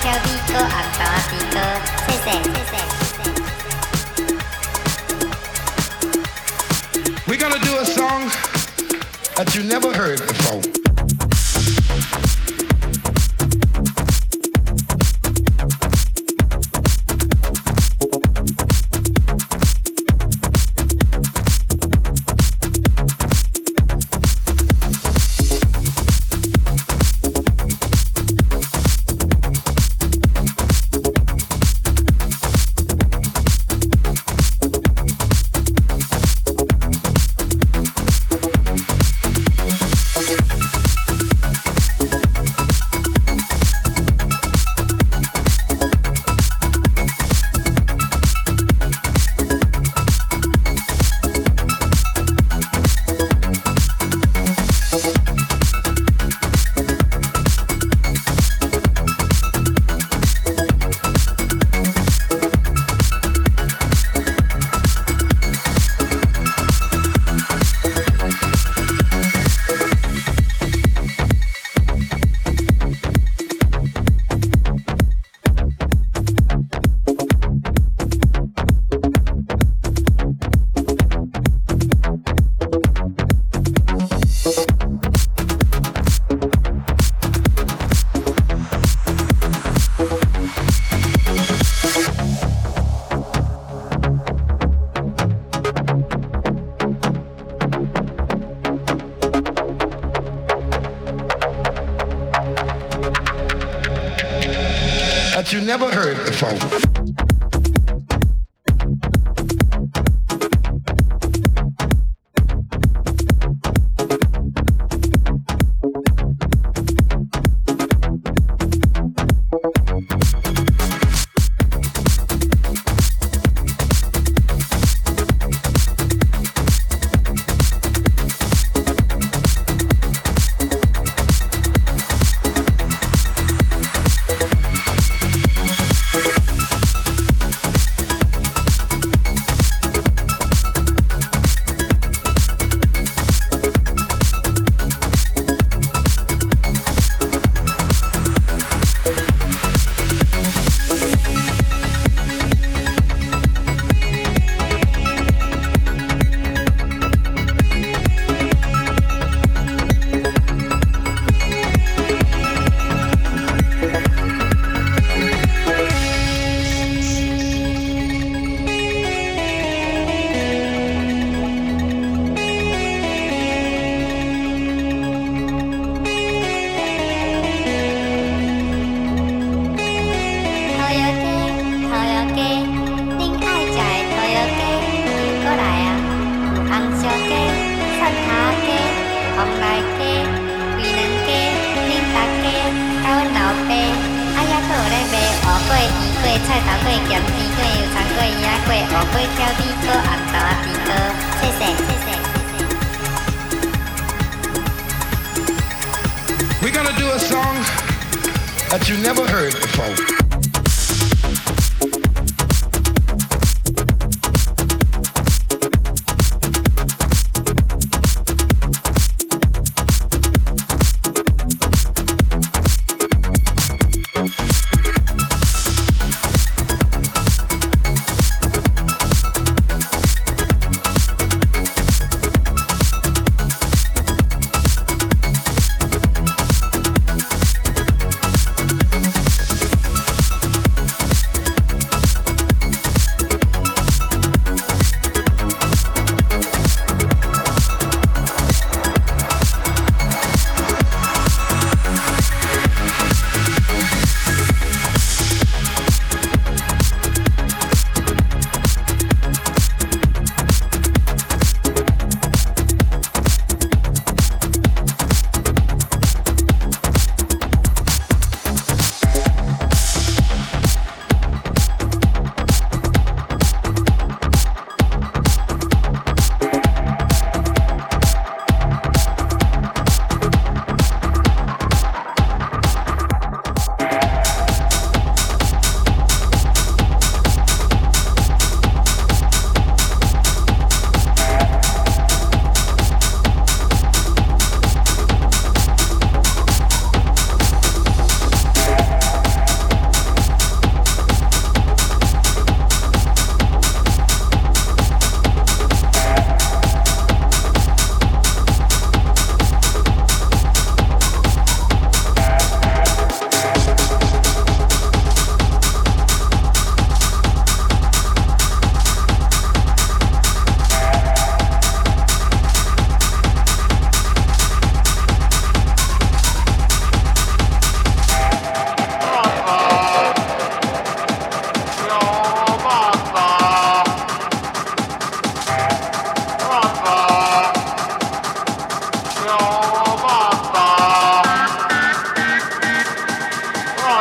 跳迪哥，昂达迪哥。鸭粿、乌粿、巧米粿、红豆仔猪粿，谢谢谢谢。 We're gonna do a song that you never heard before.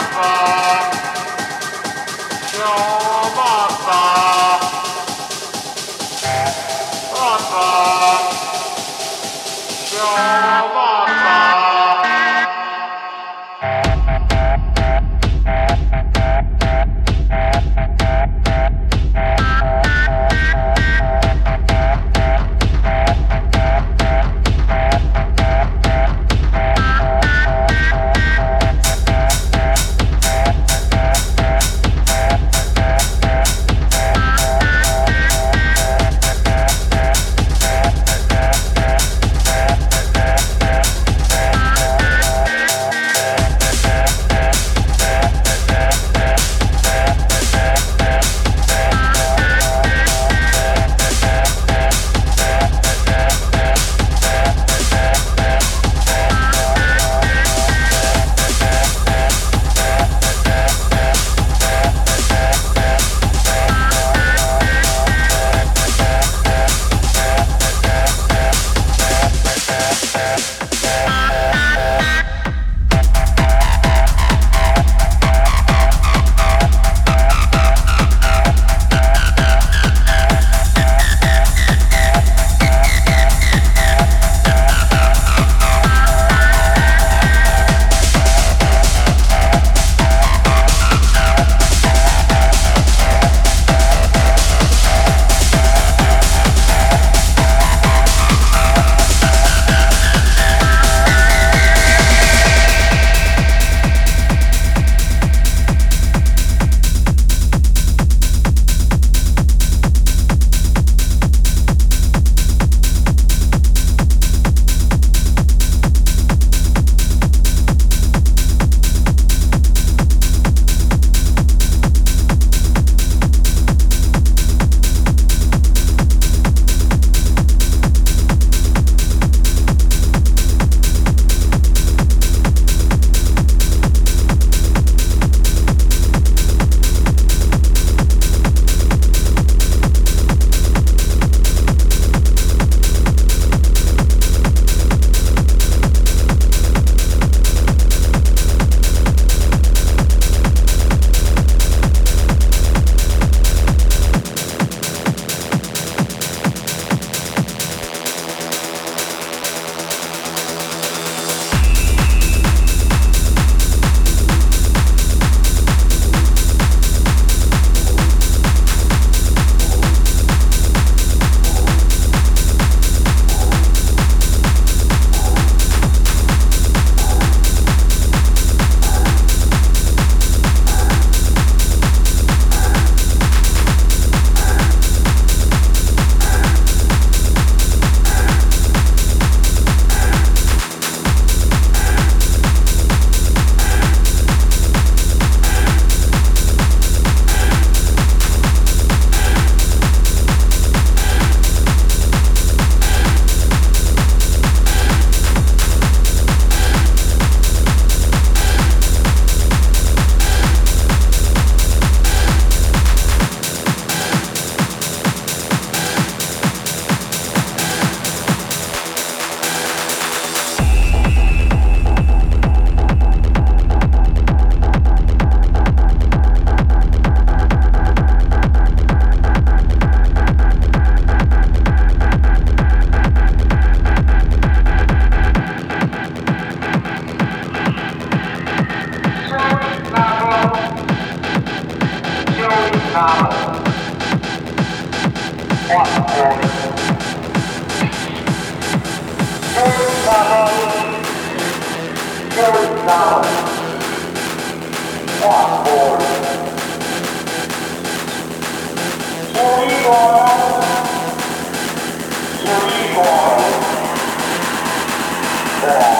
Oh. Yeah.